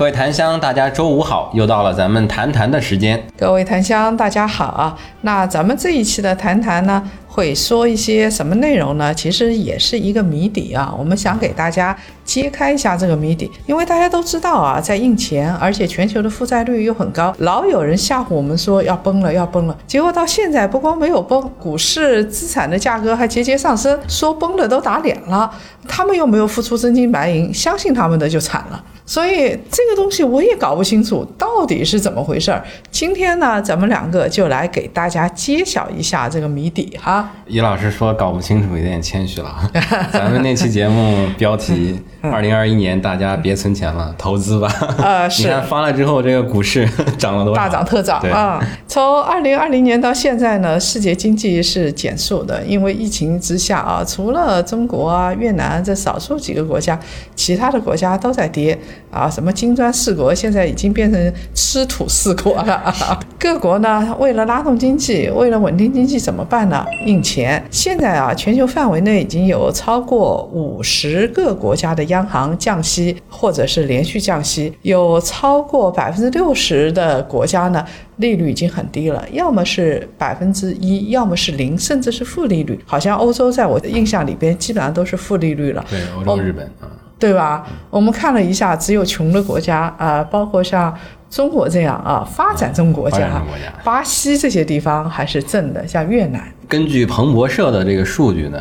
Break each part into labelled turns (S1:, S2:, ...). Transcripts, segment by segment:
S1: 各位檀香，大家周五好，又到了咱们谈谈的时间。
S2: 各位檀香，大家好啊！那咱们这一期的谈谈呢，会说一些什么内容呢？其实也是一个谜底啊。我们想给大家揭开一下这个谜底，因为大家都知道啊，在印钱，而且全球的负债率又很高，老有人吓唬我们说要崩了，要崩了。结果到现在不光没有崩，股市资产的价格还节节上升，说崩了都打脸了。他们又没有付出真金白银，相信他们的就惨了。所以这个东西我也搞不清楚到底是怎么回事儿。今天呢，咱们两个就来给大家揭晓一下这个谜底哈。
S1: 易老师说搞不清楚有点谦虚了。咱们那期节目标题“二零二一年大家别存钱了，投资吧”。
S2: 呃，是。
S1: 你看发了之后，这个股市涨了多少？
S2: 大涨特涨啊！从二零二零年到现在呢，世界经济是减速的，因为疫情之下啊，除了中国啊、越南这少数几个国家，其他的国家都在跌。啊，什么金砖四国现在已经变成吃土四国了。各国呢，为了拉动经济，为了稳定经济，怎么办呢？印钱。现在啊，全球范围内已经有超过五十个国家的央行降息，或者是连续降息。有超过百分之六十的国家呢，利率已经很低了，要么是百分之一，要么是零，甚至是负利率。好像欧洲在我的印象里边，基本上都是负利率了。
S1: 对，欧洲、日本啊。
S2: 对吧？我们看了一下，只有穷的国家啊，包括像中国这样啊，发展中国家，巴西这些地方还是正的，像越南。
S1: 根据彭博社的这个数据呢，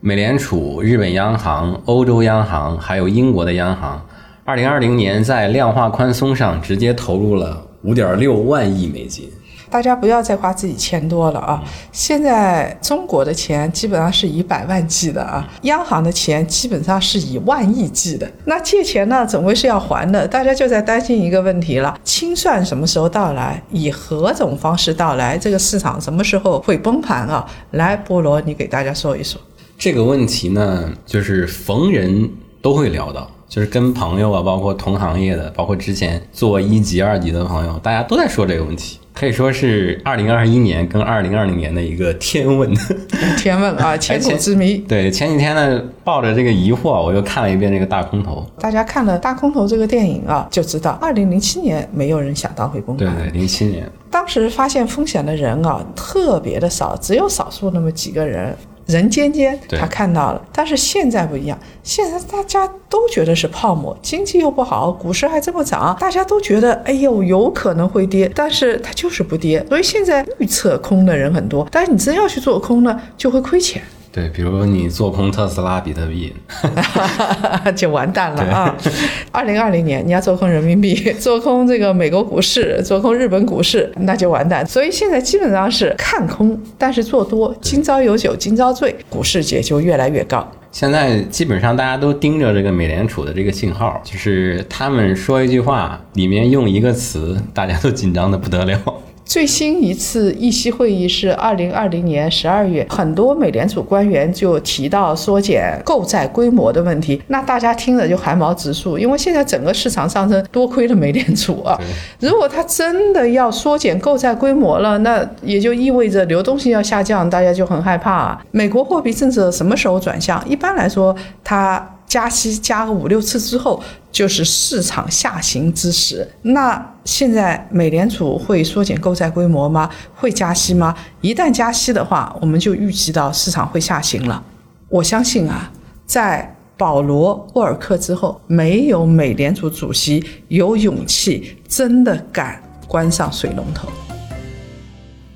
S1: 美联储、日本央行、欧洲央行还有英国的央行，二零二零年在量化宽松上直接投入了五点六万亿美金。
S2: 大家不要再花自己钱多了啊！现在中国的钱基本上是以百万计的啊，央行的钱基本上是以万亿计的。那借钱呢，总归是要还的，大家就在担心一个问题了：清算什么时候到来？以何种方式到来？这个市场什么时候会崩盘啊？来，菠萝，你给大家说一说。
S1: 这个问题呢，就是逢人都会聊到，就是跟朋友啊，包括同行业的，包括之前做一级、二级的朋友，大家都在说这个问题。可以说是二零二一年跟二零二零年的一个天问，
S2: 天问啊，千古之谜。
S1: 对，前几天呢，抱着这个疑惑，我又看了一遍这个大空头。
S2: 大家看了《大空头》这个电影啊，就知道二零零七年没有人想到会崩
S1: 盘。对对，零七年，
S2: 当时发现风险的人啊，特别的少，只有少数那么几个人。人间间，他看到了，但是现在不一样，现在大家都觉得是泡沫，经济又不好，股市还这么涨，大家都觉得，哎呦，有可能会跌，但是它就是不跌，所以现在预测空的人很多，但是你真要去做空呢，就会亏钱。
S1: 对，比如你做空特斯拉、比特币，
S2: 就完蛋了啊！二零二零年你要做空人民币、做空这个美国股市、做空日本股市，那就完蛋。所以现在基本上是看空，但是做多，今朝有酒今朝醉，股市也就越来越高。
S1: 现在基本上大家都盯着这个美联储的这个信号，就是他们说一句话，里面用一个词，大家都紧张的不得了。
S2: 最新一次议息会议是二零二零年十二月，很多美联储官员就提到缩减购债规模的问题，那大家听着就汗毛直竖，因为现在整个市场上升，多亏了美联储啊！如果他真的要缩减购债规模了，那也就意味着流动性要下降，大家就很害怕。美国货币政策什么时候转向？一般来说，它。加息加个五六次之后，就是市场下行之时。那现在美联储会缩减购债规模吗？会加息吗？一旦加息的话，我们就预计到市场会下行了。我相信啊，在保罗·沃尔克之后，没有美联储主席有勇气真的敢关上水龙头。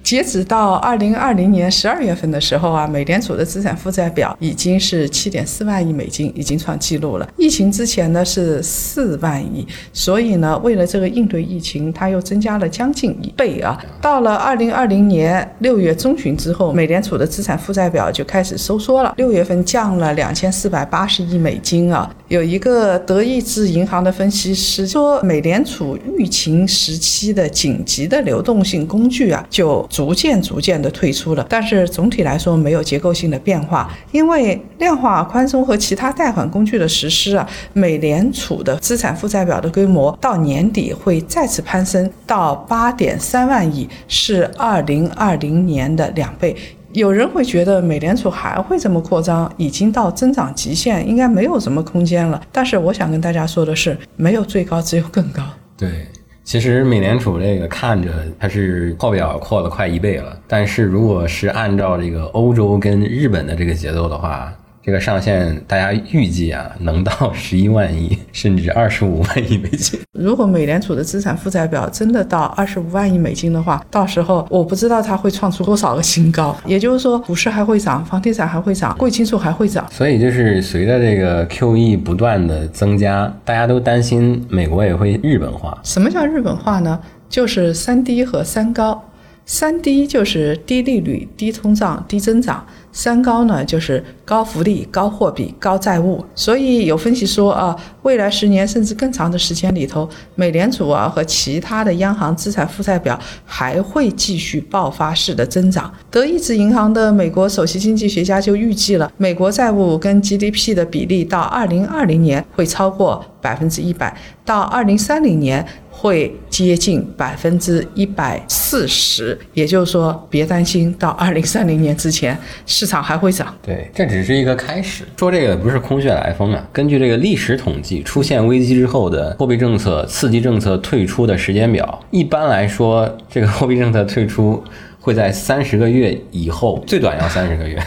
S2: 截止到二零二零年十二月份的时候啊，美联储的资产负债表已经是七点四万亿美金，已经创纪录了。疫情之前呢是四万亿，所以呢，为了这个应对疫情，它又增加了将近一倍啊。到了二零二零年六月中旬之后，美联储的资产负债表就开始收缩了，六月份降了两千四百八十亿美金啊。有一个德意志银行的分析师说，美联储疫情时期的紧急的流动性工具啊，就逐渐逐渐的退出了，但是总体来说没有结构性的变化，因为量化宽松和其他贷款工具的实施啊，美联储的资产负债表的规模到年底会再次攀升到八点三万亿，是二零二零年的两倍。有人会觉得美联储还会这么扩张，已经到增长极限，应该没有什么空间了。但是我想跟大家说的是，没有最高，只有更高。
S1: 对，其实美联储这个看着它是扩表扩了快一倍了，但是如果是按照这个欧洲跟日本的这个节奏的话。这个上限大家预计啊，能到十一万亿，甚至二十五万亿美金。
S2: 如果美联储的资产负债表真的到二十五万亿美金的话，到时候我不知道它会创出多少个新高。也就是说，股市还会涨，房地产还会涨，贵金属还会涨。
S1: 所以就是随着这个 QE 不断的增加，大家都担心美国也会日本化。
S2: 什么叫日本化呢？就是三低和三高。三低就是低利率、低通胀、低增长；三高呢就是高福利、高货币、高债务。所以有分析说啊，未来十年甚至更长的时间里头，美联储啊和其他的央行资产负债表还会继续爆发式的增长。德意志银行的美国首席经济学家就预计了，美国债务跟 GDP 的比例到二零二零年会超过百分之一百，到二零三零年。会接近百分之一百四十，也就是说，别担心，到二零三零年之前，市场还会涨。
S1: 对，这只是一个开始。说这个不是空穴来风啊，根据这个历史统计，出现危机之后的货币政策、刺激政策退出的时间表，一般来说，这个货币政策退出会在三十个月以后，最短要三十个月。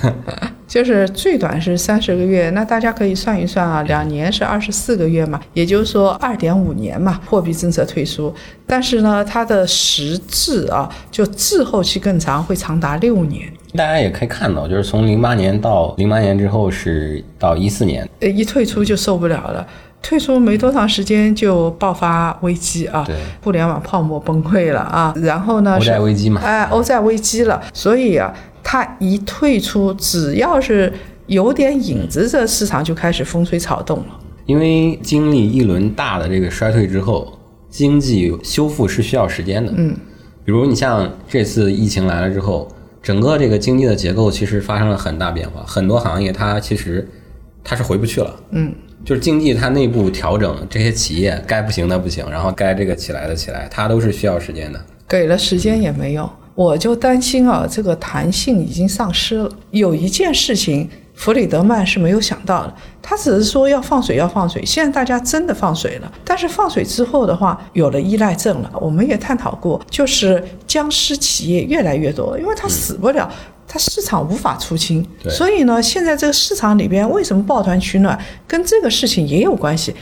S2: 就是最短是三十个月，那大家可以算一算啊，两年是二十四个月嘛，也就是说二点五年嘛，货币政策退出。但是呢，它的实质啊，就滞后期更长，会长达六年。
S1: 大家也可以看到，就是从零八年到零八年之后是到一四年，
S2: 呃，一退出就受不了了，退出没多长时间就爆发危机啊，
S1: 对，
S2: 互联网泡沫崩溃了啊，然后呢，
S1: 欧债危机嘛，
S2: 哎，欧债危机了，所以啊。它一退出，只要是有点影子，这市场就开始风吹草动了。
S1: 因为经历一轮大的这个衰退之后，经济修复是需要时间的。
S2: 嗯，
S1: 比如你像这次疫情来了之后，整个这个经济的结构其实发生了很大变化，很多行业它其实它是回不去了。
S2: 嗯，
S1: 就是经济它内部调整，这些企业该不行的不行，然后该这个起来的起来，它都是需要时间的。
S2: 给了时间也没用。我就担心啊，这个弹性已经丧失了。有一件事情，弗里德曼是没有想到的，他只是说要放水，要放水。现在大家真的放水了，但是放水之后的话，有了依赖症了。我们也探讨过，就是僵尸企业越来越多，因为它死不了，它市场无法出清。所以呢，现在这个市场里边为什么抱团取暖，跟这个事情也有关系。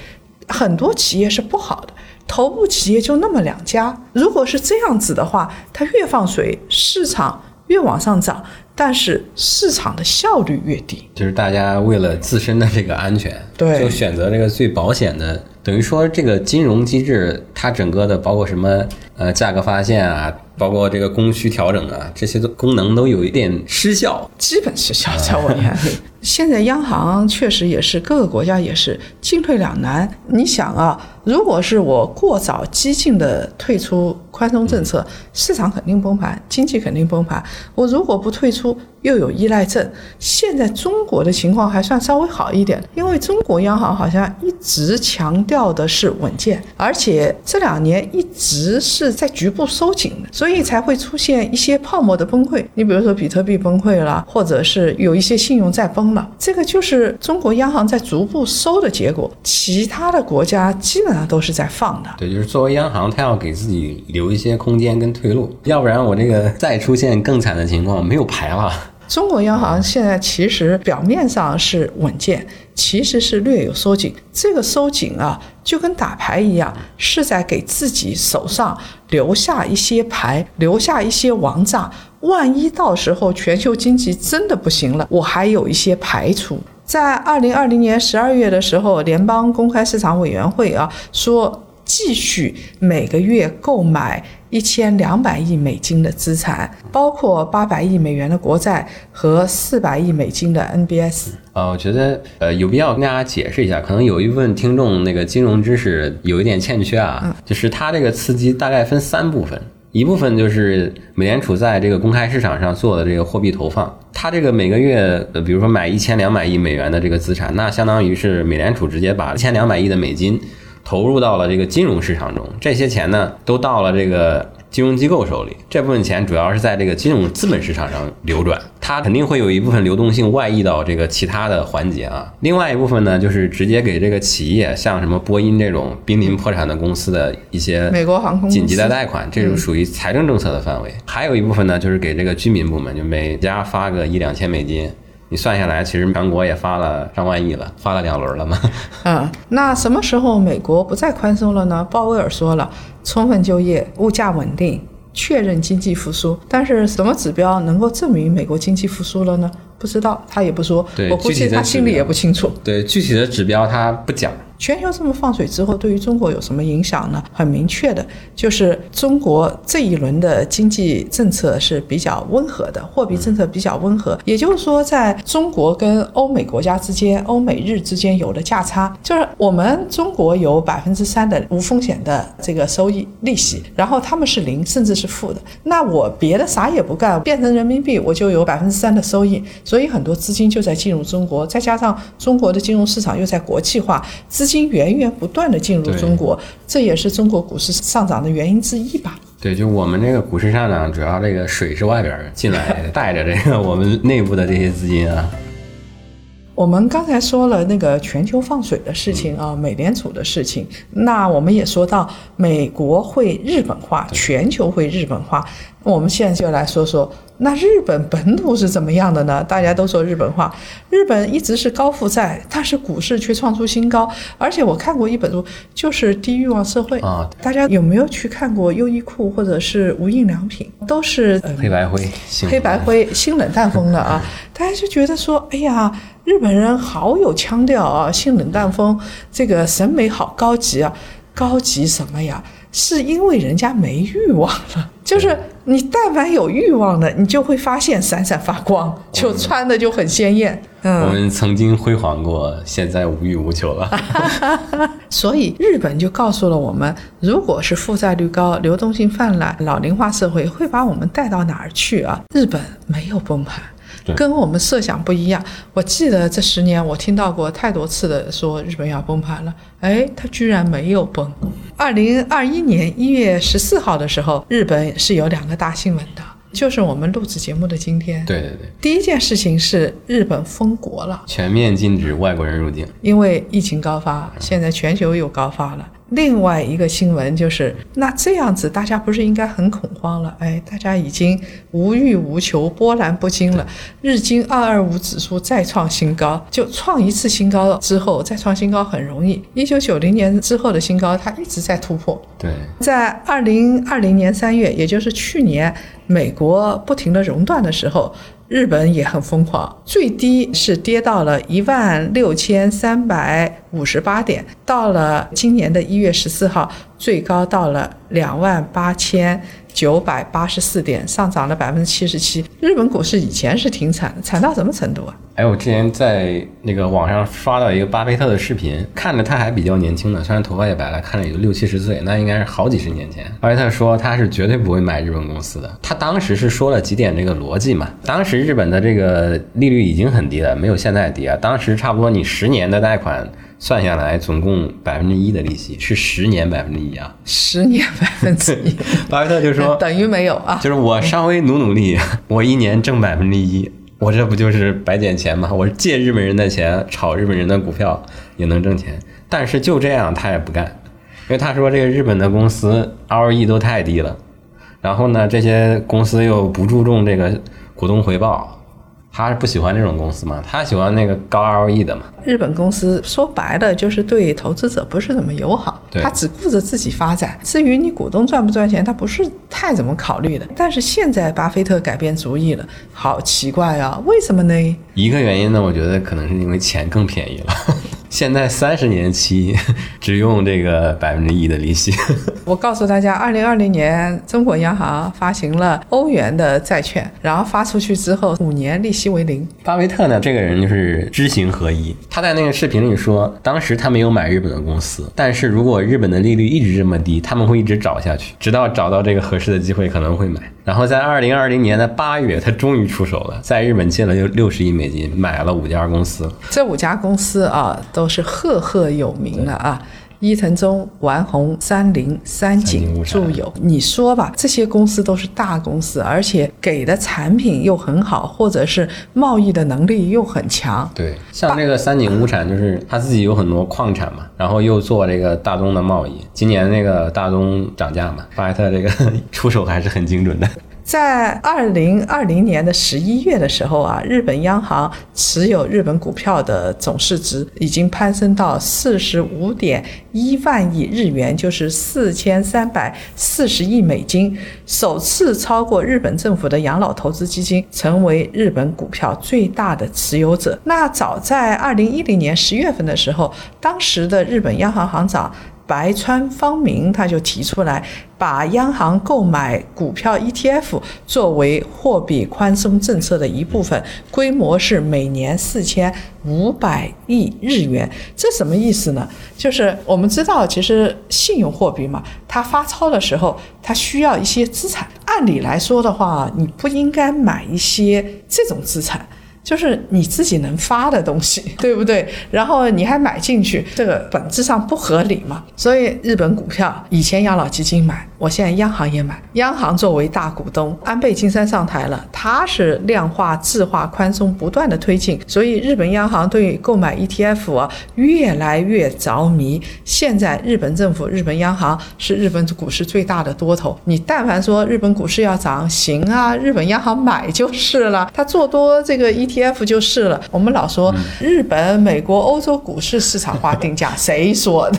S2: 很多企业是不好的。头部企业就那么两家，如果是这样子的话，它越放水，市场越往上涨，但是市场的效率越低。
S1: 就是大家为了自身的这个安全，
S2: 对，
S1: 就选择这个最保险的。等于说，这个金融机制它整个的包括什么呃价格发现啊，包括这个供需调整啊，这些的功能都有一点失效，
S2: 基本失效，在我眼里。现在央行确实也是各个国家也是进退两难。你想啊，如果是我过早激进的退出宽松政策，市场肯定崩盘，经济肯定崩盘。我如果不退出，又有依赖症。现在中国的情况还算稍微好一点，因为中国央行好像一直强调的是稳健，而且这两年一直是在局部收紧的，所以才会出现一些泡沫的崩溃。你比如说比特币崩溃了，或者是有一些信用债崩了。这个就是中国央行在逐步收的结果，其他的国家基本上都是在放的。
S1: 对，就是作为央行，它要给自己留一些空间跟退路，要不然我这个再出现更惨的情况，没有牌了。
S2: 中国央行现在其实表面上是稳健，其实是略有收紧。这个收紧啊，就跟打牌一样，是在给自己手上留下一些牌，留下一些王炸。万一到时候全球经济真的不行了，我还有一些排除。在二零二零年十二月的时候，联邦公开市场委员会啊说，继续每个月购买一千两百亿美金的资产，包括八百亿美元的国债和四百亿美金的 NBS。
S1: 呃，我觉得呃有必要跟大家解释一下，可能有一部分听众那个金融知识有一点欠缺啊，就是它这个刺激大概分三部分。一部分就是美联储在这个公开市场上做的这个货币投放，它这个每个月，呃，比如说买一千两百亿美元的这个资产，那相当于是美联储直接把一千两百亿的美金投入到了这个金融市场中，这些钱呢都到了这个。金融机构手里这部分钱主要是在这个金融资本市场上流转，它肯定会有一部分流动性外溢到这个其他的环节啊。另外一部分呢，就是直接给这个企业，像什么波音这种濒临破产的公司的一些
S2: 美国航空
S1: 紧急的贷款，这种属于财政政策的范围。还有一部分呢，就是给这个居民部门，就每家发个一两千美金。你算下来，其实全国也发了上万亿了，发了两轮了嘛。
S2: 嗯，那什么时候美国不再宽松了呢？鲍威尔说了。充分就业、物价稳定、确认经济复苏，但是什么指标能够证明美国经济复苏了呢？不知道，他也不说。我估计他心里也不清楚。
S1: 对具体的指标他不讲。
S2: 全球这么放水之后，对于中国有什么影响呢？很明确的，就是中国这一轮的经济政策是比较温和的，货币政策比较温和。也就是说，在中国跟欧美国家之间、欧美日之间有了价差，就是我们中国有百分之三的无风险的这个收益利息，然后他们是零甚至是负的。那我别的啥也不干，变成人民币，我就有百分之三的收益。所以很多资金就在进入中国，再加上中国的金融市场又在国际化，资。金源源不断的进入中国，这也是中国股市上涨的原因之一吧？
S1: 对，就我们这个股市上涨，主要这个水是外边进来带着这个我们内部的这些资金啊。
S2: 我们刚才说了那个全球放水的事情啊，美联储的事情，那我们也说到美国会日本化，全球会日本化。我们现在就来说说。那日本本土是怎么样的呢？大家都说日本话，日本一直是高负债，但是股市却创出新高。而且我看过一本书，就是《低欲望社会》啊。大家有没有去看过优衣库或者是无印良品？都是
S1: 黑白灰，
S2: 黑白灰新冷淡风的啊。大家就觉得说，哎呀，日本人好有腔调啊，性冷淡风，这个审美好高级啊，高级什么呀？是因为人家没欲望了，就是你但凡有欲望的，你就会发现闪闪发光，就穿的就很鲜艳。
S1: 嗯，我们曾经辉煌过，现在无欲无求了。
S2: 所以日本就告诉了我们，如果是负债率高、流动性泛滥、老龄化社会，会把我们带到哪儿去啊？日本没有崩盘。跟我们设想不一样。我记得这十年，我听到过太多次的说日本要崩盘了，哎，它居然没有崩。二零二一年一月十四号的时候，日本是有两个大新闻的，就是我们录制节目的今天。
S1: 对对对。
S2: 第一件事情是日本封国了，
S1: 全面禁止外国人入境，
S2: 因为疫情高发，现在全球又高发了。另外一个新闻就是，那这样子大家不是应该很恐慌了？哎，大家已经无欲无求、波澜不惊了。日经二二五指数再创新高，就创一次新高之后再创新高很容易。一九九零年之后的新高，它一直在突破。
S1: 对，
S2: 在二零二零年三月，也就是去年，美国不停的熔断的时候。日本也很疯狂，最低是跌到了一万六千三百五十八点，到了今年的一月十四号，最高到了两万八千。九百八十四点，上涨了百分之七十七。日本股市以前是挺惨的，惨到什么程度啊？
S1: 哎，我之前在那个网上刷到一个巴菲特的视频，看着他还比较年轻呢，虽然头发也白了，看着也就六七十岁，那应该是好几十年前。巴菲特说他是绝对不会买日本公司的。他当时是说了几点这个逻辑嘛？当时日本的这个利率已经很低了，没有现在低啊。当时差不多你十年的贷款。算下来，总共百分之一的利息是十年百分之一啊！
S2: 十年百分之一，
S1: 巴菲特就说
S2: 等于没有啊！
S1: 就是我稍微努努力，我一年挣百分之一，我这不就是白捡钱吗？我借日本人的钱炒日本人的股票也能挣钱，但是就这样他也不干，因为他说这个日本的公司 ROE 都太低了，然后呢，这些公司又不注重这个股东回报。他是不喜欢这种公司嘛？他喜欢那个高 ROE 的嘛？
S2: 日本公司说白了就是对投资者不是怎么友好，他只顾着自己发展。至于你股东赚不赚钱，他不是太怎么考虑的。但是现在巴菲特改变主意了，好奇怪啊！为什么呢？
S1: 一个原因呢，我觉得可能是因为钱更便宜了。现在三十年期 只用这个百分之一的利息。
S2: 我告诉大家，二零二零年中国央行发行了欧元的债券，然后发出去之后，五年利息为零。
S1: 巴菲特呢，这个人就是知行合一。他在那个视频里说，当时他没有买日本的公司，但是如果日本的利率一直这么低，他们会一直找下去，直到找到这个合适的机会，可能会买。然后在二零二零年的八月，他终于出手了，在日本借了六六十亿美金，买了五家公司。
S2: 这五家公司啊，都是赫赫有名的啊。伊藤忠、丸红、三菱、三井、住友，你说吧，这些公司都是大公司，而且给的产品又很好，或者是贸易的能力又很强。
S1: 对，像这个三井物产，就是他自己有很多矿产嘛，然后又做这个大宗的贸易。今年那个大宗涨价嘛，巴菲特这个 出手还是很精准的。
S2: 在二零二零年的十一月的时候啊，日本央行持有日本股票的总市值已经攀升到四十五点一万亿日元，就是四千三百四十亿美金，首次超过日本政府的养老投资基金，成为日本股票最大的持有者。那早在二零一零年十月份的时候，当时的日本央行行长。白川方明他就提出来，把央行购买股票 ETF 作为货币宽松政策的一部分，规模是每年四千五百亿日元。这什么意思呢？就是我们知道，其实信用货币嘛，它发钞的时候，它需要一些资产。按理来说的话，你不应该买一些这种资产。就是你自己能发的东西，对不对？然后你还买进去，这个本质上不合理嘛。所以日本股票以前养老基金买，我现在央行也买。央行作为大股东，安倍晋三上台了，他是量化、质化、宽松不断的推进，所以日本央行对购买 ETF 啊越来越着迷。现在日本政府、日本央行是日本股市最大的多头。你但凡说日本股市要涨，行啊，日本央行买就是了。他做多这个 ETF。T F 就是了。我们老说日本、美国、欧洲股市市场化定价，谁说的？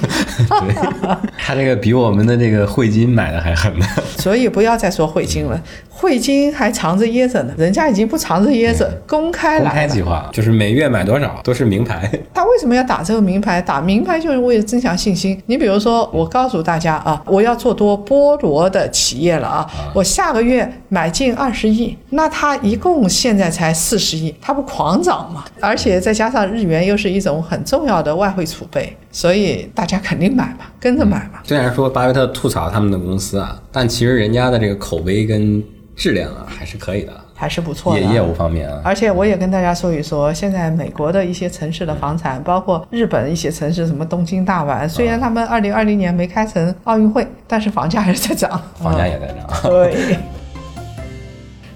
S1: 他这个比我们的这个汇金买的还狠呢。
S2: 所以不要再说汇金了，汇金还藏着掖着呢，人家已经不藏着掖着，公开
S1: 公开计划，就是每月买多少都是名牌。
S2: 他为什么要打这个名牌？打名牌就是为了增强信心。你比如说，我告诉大家啊，我要做多菠萝的企业了啊，我下个月买进二十亿，那他一共现在才四十亿。它不狂涨嘛，而且再加上日元又是一种很重要的外汇储备，所以大家肯定买嘛，跟着买嘛。
S1: 虽然说巴菲特吐槽他们的公司啊，但其实人家的这个口碑跟质量啊还是可以的，
S2: 还是不错
S1: 的。业业务方面啊，
S2: 而且我也跟大家说一说，现在美国的一些城市的房产，包括日本一些城市，什么东京、大阪，虽然他们二零二零年没开成奥运会，但是房价还是在涨，
S1: 房价也在涨。
S2: 对。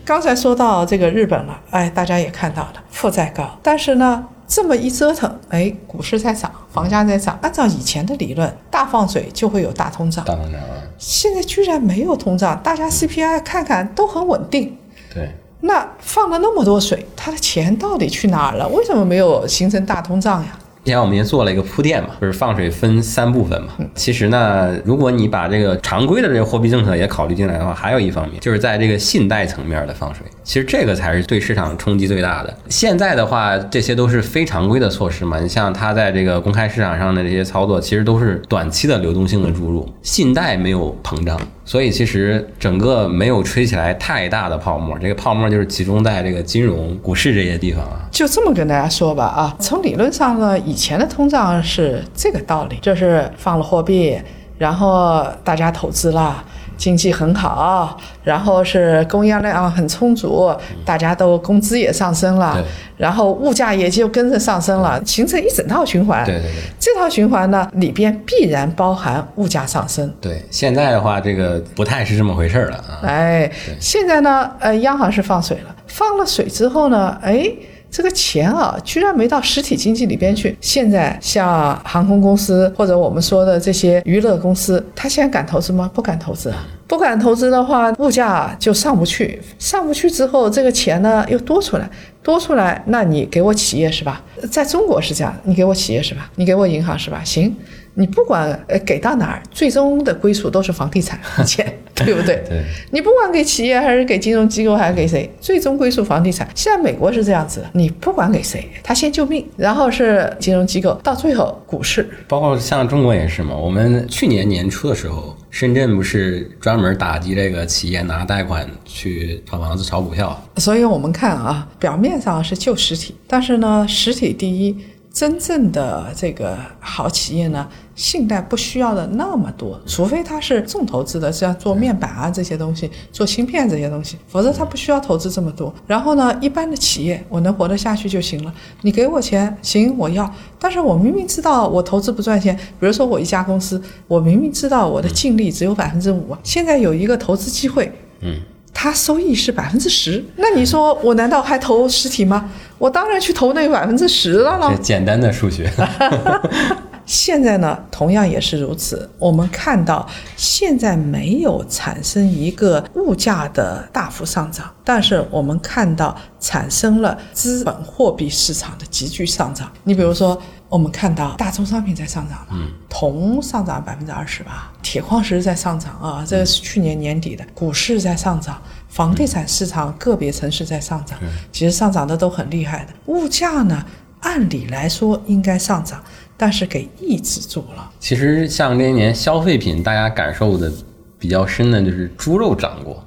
S2: 刚才说到这个日本了，哎，大家也看到了，负债高，但是呢，这么一折腾，哎，股市在涨，房价在涨。按照以前的理论，大放水就会有大通胀。
S1: 大通胀啊！
S2: 现在居然没有通胀，大家 CPI 看看都很稳定。
S1: 对。
S2: 那放了那么多水，他的钱到底去哪儿了？为什么没有形成大通胀呀？
S1: 之前我们也做了一个铺垫嘛，就是放水分三部分嘛。其实呢，如果你把这个常规的这个货币政策也考虑进来的话，还有一方面就是在这个信贷层面的放水。其实这个才是对市场冲击最大的。现在的话，这些都是非常规的措施嘛。你像它在这个公开市场上的这些操作，其实都是短期的流动性的注入，信贷没有膨胀，所以其实整个没有吹起来太大的泡沫。这个泡沫就是集中在这个金融、股市这些地方啊。
S2: 就这么跟大家说吧啊，从理论上呢，以前的通胀是这个道理，就是放了货币，然后大家投资了。经济很好，然后是供应量很充足，大家都工资也上升了，然后物价也就跟着上升了，形成一整套循环。
S1: 对对对，
S2: 这套循环呢里边必然包含物价上升。
S1: 对，现在的话这个不太是这么回事了啊。
S2: 哎，现在呢，呃，央行是放水了，放了水之后呢，哎。这个钱啊，居然没到实体经济里边去。现在像航空公司或者我们说的这些娱乐公司，他现在敢投资吗？不敢投资啊！不敢投资的话，物价就上不去。上不去之后，这个钱呢又多出来，多出来，那你给我企业是吧？在中国是这样，你给我企业是吧？你给我银行是吧？行，你不管呃给到哪儿，最终的归属都是房地产钱。对不对？
S1: 对，
S2: 你不管给企业还是给金融机构还是给谁，最终归属房地产。现在美国是这样子的，你不管给谁，他先救命，然后是金融机构，到最后股市。
S1: 包括像中国也是嘛。我们去年年初的时候，深圳不是专门打击这个企业拿贷款去炒房子、炒股票？
S2: 所以我们看啊，表面上是救实体，但是呢，实体第一。真正的这个好企业呢，信贷不需要的那么多，除非他是重投资的，像做面板啊这些东西，做芯片这些东西，否则他不需要投资这么多。然后呢，一般的企业我能活得下去就行了，你给我钱行我要，但是我明明知道我投资不赚钱，比如说我一家公司，我明明知道我的净利只有百分之五，现在有一个投资机会，
S1: 嗯。
S2: 它收益是百分之十，那你说我难道还投实体吗？我当然去投那百分之十了喽。
S1: 简单的数学。
S2: 现在呢，同样也是如此。我们看到现在没有产生一个物价的大幅上涨，但是我们看到产生了资本货币市场的急剧上涨。你比如说，我们看到大宗商品在上涨
S1: 嗯，
S2: 铜上涨百分之二十吧，铁矿石在上涨啊，这个是去年年底的。股市在上涨，房地产市场个别城市在上涨，其实上涨的都很厉害的。物价呢，按理来说应该上涨。但是给抑制住了。
S1: 其实像这些年消费品，大家感受的比较深的就是猪肉涨过，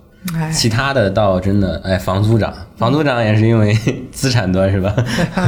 S1: 其他的倒真的哎，房租涨，房租涨也是因为资产端是吧？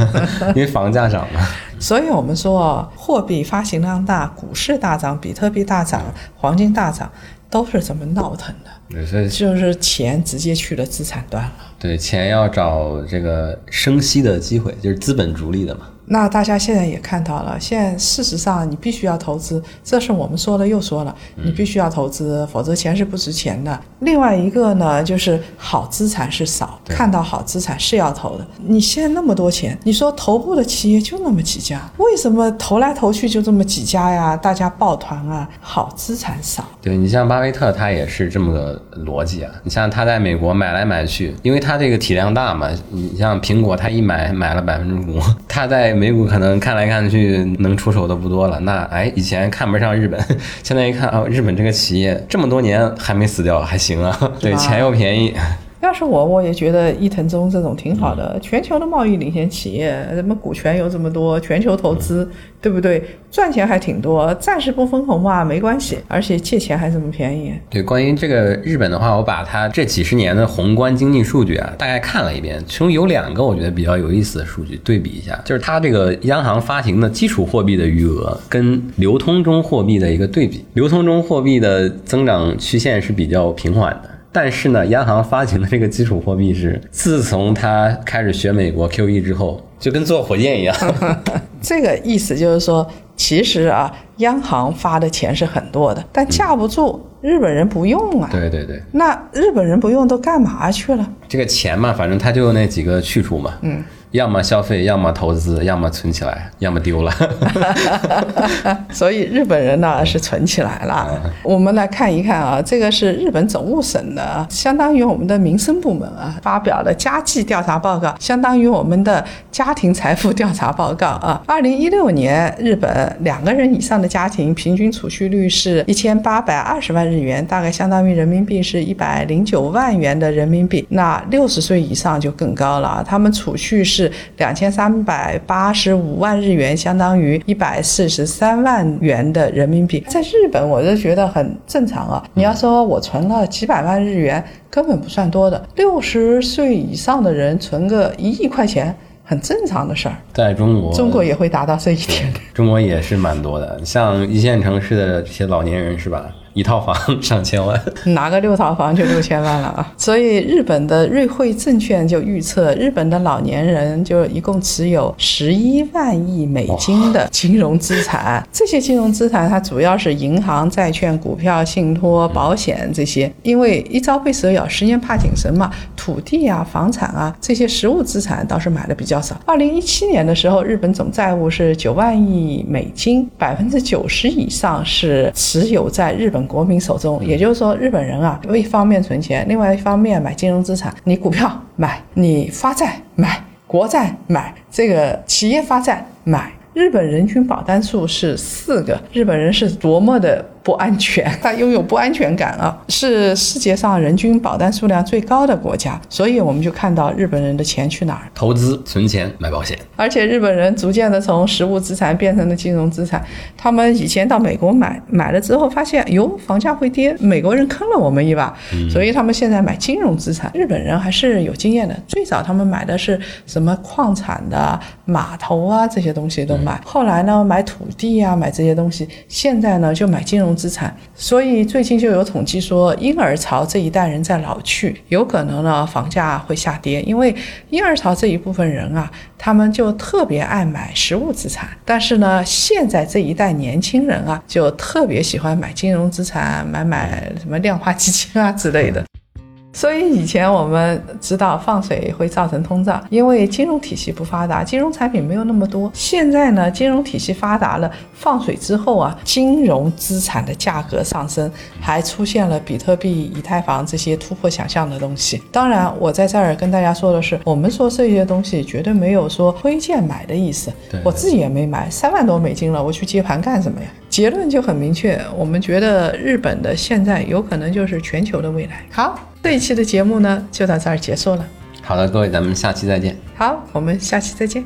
S1: 因为房价涨嘛。
S2: 所以我们说，货币发行量大，股市大涨，比特币大涨，黄金大涨，都是这么闹腾的。
S1: 对，所以
S2: 就是钱直接去了资产端了。
S1: 对，钱要找这个生息的机会，就是资本逐利的嘛。
S2: 那大家现在也看到了，现在事实上你必须要投资，这是我们说了又说了，你必须要投资，否则钱是不值钱的。另外一个呢，就是好资产是少，看到好资产是要投的。你现在那么多钱，你说头部的企业就那么几家，为什么投来投去就这么几家呀？大家抱团啊，好资产少。
S1: 对你像巴菲特，他也是这么个逻辑啊。你像他在美国买来买去，因为他这个体量大嘛，你像苹果，他一买买了百分之五，他在。美股可能看来看去能出手的不多了，那哎，以前看不上日本，现在一看啊，日本这个企业这么多年还没死掉，还行啊，对，钱又便宜。
S2: 要是我，我也觉得伊藤忠这种挺好的。全球的贸易领先企业，什么股权有这么多，全球投资，对不对？赚钱还挺多，暂时不分红嘛，没关系。而且借钱还这么便宜。
S1: 对，关于这个日本的话，我把它这几十年的宏观经济数据啊，大概看了一遍，其中有两个我觉得比较有意思的数据，对比一下，就是它这个央行发行的基础货币的余额跟流通中货币的一个对比，流通中货币的增长曲线是比较平缓的。但是呢，央行发行的这个基础货币是，自从他开始学美国 QE 之后，就跟坐火箭一样。
S2: 这个意思就是说，其实啊，央行发的钱是很多的，但架不住日本人不用啊。
S1: 对对对。
S2: 那日本人不用都干嘛去了？
S1: 这个钱嘛，反正他就那几个去处嘛。
S2: 嗯。
S1: 要么消费，要么投资，要么存起来，要么丢了。
S2: 所以日本人呢是存起来了。我们来看一看啊，这个是日本总务省的，相当于我们的民生部门啊发表的家计调查报告，相当于我们的家庭财富调查报告啊。二零一六年，日本两个人以上的家庭平均储蓄率是一千八百二十万日元，大概相当于人民币是一百零九万元的人民币。那六十岁以上就更高了，他们储蓄是。两千三百八十五万日元，相当于一百四十三万元的人民币。在日本，我就觉得很正常啊。你要说我存了几百万日元，根本不算多的。六十岁以上的人存个一亿块钱，很正常的事儿。
S1: 在中国，
S2: 中国也会达到这一点。
S1: 中国也是蛮多的，像一线城市的这些老年人，是吧？一套房上千万，
S2: 拿个六套房就六千万了啊！所以日本的瑞穗证券就预测，日本的老年人就一共持有十一万亿美金的金融资产。这些金融资产它主要是银行、债券、股票、信托、保险这些。因为一朝被蛇咬，十年怕井绳嘛，土地啊、房产啊这些实物资产倒是买的比较少。二零一七年的时候，日本总债务是九万亿美金，百分之九十以上是持有在日本。国民手中，也就是说，日本人啊，一方面存钱，另外一方面买金融资产。你股票买，你发债买，国债买，这个企业发债买。日本人均保单数是四个，日本人是多么的不安全，它拥有不安全感啊，是世界上人均保单数量最高的国家。所以我们就看到日本人的钱去哪儿？
S1: 投资、存钱、买保险。
S2: 而且日本人逐渐的从实物资产变成了金融资产。他们以前到美国买，买了之后发现，哟，房价会跌，美国人坑了我们一把，所以他们现在买金融资产。日本人还是有经验的，最早他们买的是什么矿产的码头啊这些东西都买，后来呢买土地啊买这些东西，现在呢就买金融资产。所以最近就有统计说，婴儿潮这一代人在老去，有可能呢房价会下跌，因为婴儿潮这一部分人啊，他们就特别爱买实物资产，但是呢现在这一代年轻人啊，就特别喜欢买金融资产，买买什么量化基金啊之类的。所以以前我们知道放水会造成通胀，因为金融体系不发达，金融产品没有那么多。现在呢，金融体系发达了，放水之后啊，金融资产的价格上升，还出现了比特币、以太坊这些突破想象的东西。当然，我在这儿跟大家说的是，我们说这些东西绝对没有说推荐买的意思。我自己也没买，三万多美金了，我去接盘干什么呀？结论就很明确，我们觉得日本的现在有可能就是全球的未来。好。这一期的节目呢，就到这儿结束了。
S1: 好的，各位，咱们下期再见。
S2: 好，我们下期再见。